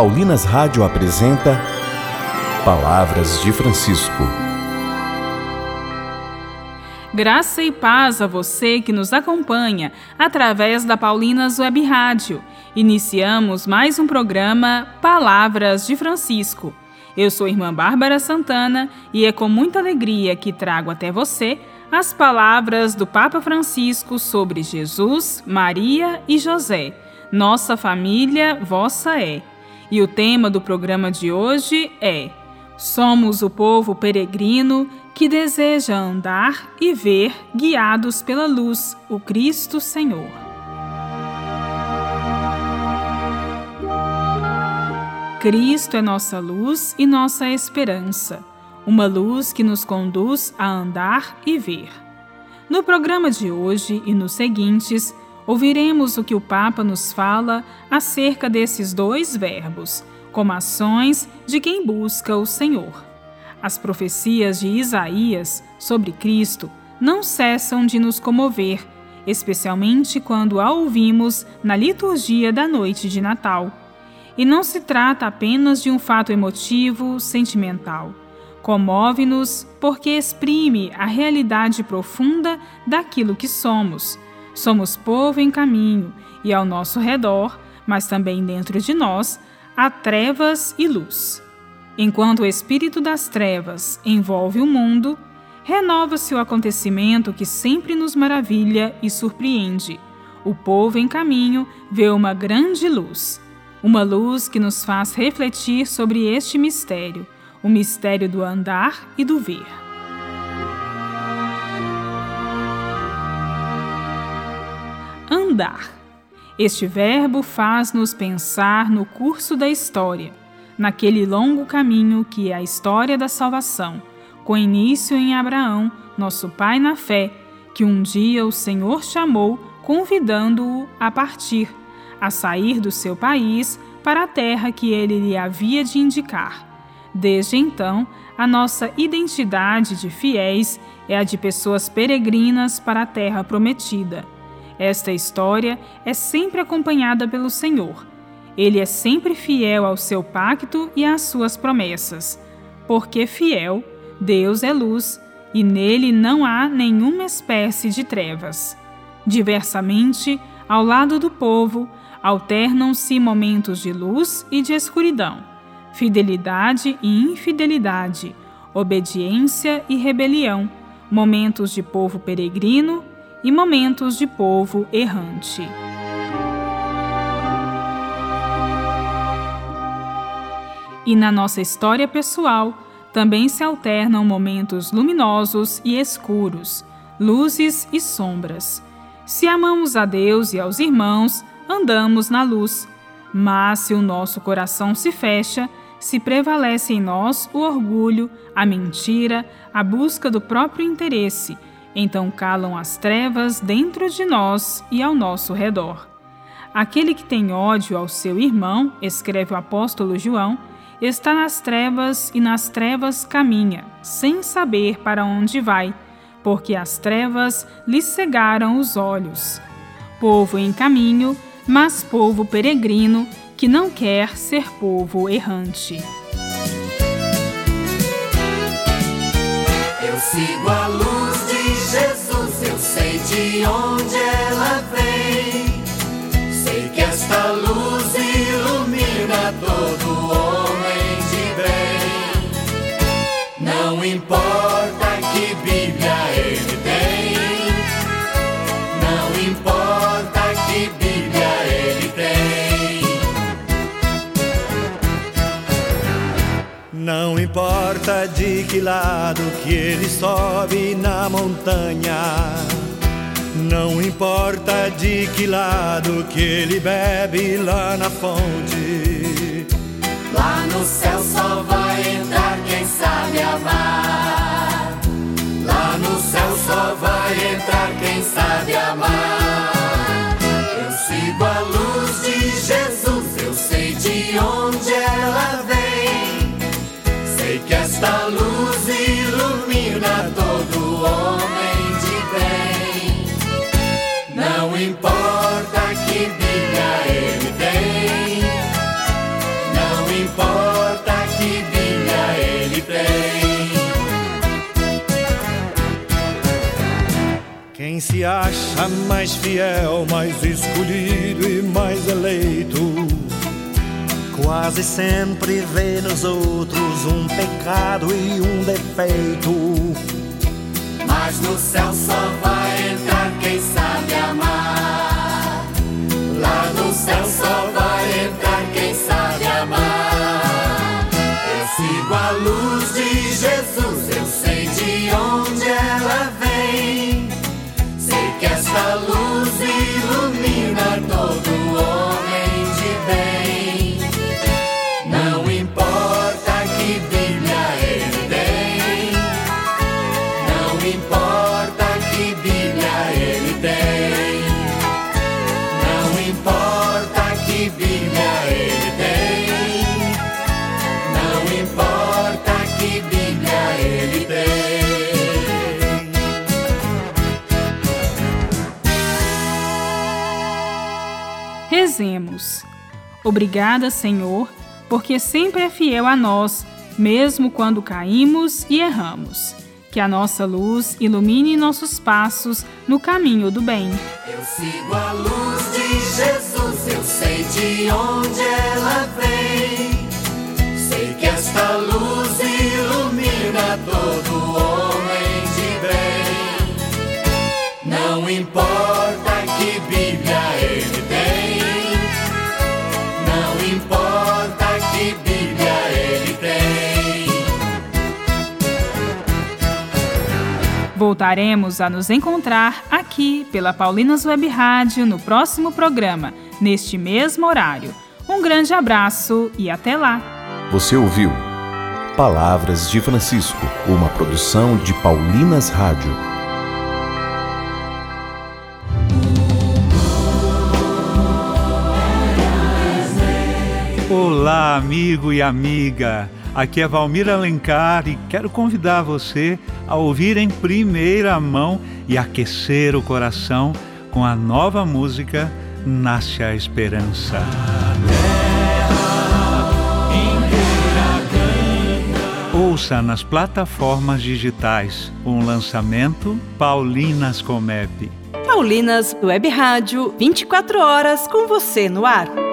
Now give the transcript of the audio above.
Paulinas Rádio apresenta Palavras de Francisco. Graça e paz a você que nos acompanha através da Paulinas Web Rádio. Iniciamos mais um programa Palavras de Francisco. Eu sou irmã Bárbara Santana e é com muita alegria que trago até você as palavras do Papa Francisco sobre Jesus, Maria e José. Nossa família, vossa é. E o tema do programa de hoje é: Somos o povo peregrino que deseja andar e ver guiados pela luz, o Cristo Senhor. Cristo é nossa luz e nossa esperança, uma luz que nos conduz a andar e ver. No programa de hoje e nos seguintes, ouviremos o que o Papa nos fala acerca desses dois verbos, como ações de quem busca o Senhor. As profecias de Isaías sobre Cristo não cessam de nos comover, especialmente quando a ouvimos na liturgia da noite de Natal. E não se trata apenas de um fato emotivo, sentimental. Comove-nos porque exprime a realidade profunda daquilo que somos. Somos povo em caminho e ao nosso redor, mas também dentro de nós, há trevas e luz. Enquanto o espírito das trevas envolve o mundo, renova-se o acontecimento que sempre nos maravilha e surpreende. O povo em caminho vê uma grande luz uma luz que nos faz refletir sobre este mistério, o mistério do andar e do ver. Andar. Este verbo faz-nos pensar no curso da história, naquele longo caminho que é a história da salvação, com início em Abraão, nosso pai na fé, que um dia o Senhor chamou, convidando-o a partir a sair do seu país para a terra que ele lhe havia de indicar. Desde então, a nossa identidade de fiéis é a de pessoas peregrinas para a terra prometida. Esta história é sempre acompanhada pelo Senhor. Ele é sempre fiel ao seu pacto e às suas promessas. Porque fiel, Deus é luz e nele não há nenhuma espécie de trevas. Diversamente, ao lado do povo, alternam-se momentos de luz e de escuridão, fidelidade e infidelidade, obediência e rebelião, momentos de povo peregrino e momentos de povo errante. E na nossa história pessoal, também se alternam momentos luminosos e escuros, luzes e sombras. Se amamos a Deus e aos irmãos, andamos na luz. Mas se o nosso coração se fecha, se prevalece em nós o orgulho, a mentira, a busca do próprio interesse, então calam as trevas dentro de nós e ao nosso redor. Aquele que tem ódio ao seu irmão, escreve o apóstolo João, está nas trevas e nas trevas caminha, sem saber para onde vai, porque as trevas lhe cegaram os olhos. Povo em caminho, mas povo peregrino que não quer ser povo errante. Eu sigo a luz de onde ela vem. Sei que esta luz ilumina todo homem de bem. Não importa que Bíblia ele tem, não importa que Bíblia Não importa de que lado que ele sobe na montanha. Não importa de que lado que ele bebe lá na fonte. Lá no céu só vai entrar quem sabe amar. Lá no céu só vai entrar quem sabe amar. Se acha mais fiel, mais escolhido e mais eleito. Quase sempre vê nos outros um pecado e um defeito. Mas no céu só vai Não importa que Bíblia ele tem. Não importa que Bíblia ele tem. Não importa que Bíblia ele tem. Rezemos. Obrigada, Senhor, porque sempre é fiel a nós, mesmo quando caímos e erramos. Que a nossa luz ilumine nossos passos no caminho do bem. Eu sigo a luz de Jesus, eu sei de onde ela vem. Sei que esta luz ilumina todo Voltaremos a nos encontrar aqui pela Paulinas Web Rádio no próximo programa, neste mesmo horário. Um grande abraço e até lá! Você ouviu Palavras de Francisco, uma produção de Paulinas Rádio. Olá, amigo e amiga. Aqui é Valmir Alencar e quero convidar você a ouvir em primeira mão e aquecer o coração com a nova música Nasce a Esperança. Ouça nas plataformas digitais um lançamento Paulinas Comep. Paulinas Web Rádio, 24 horas com você no ar.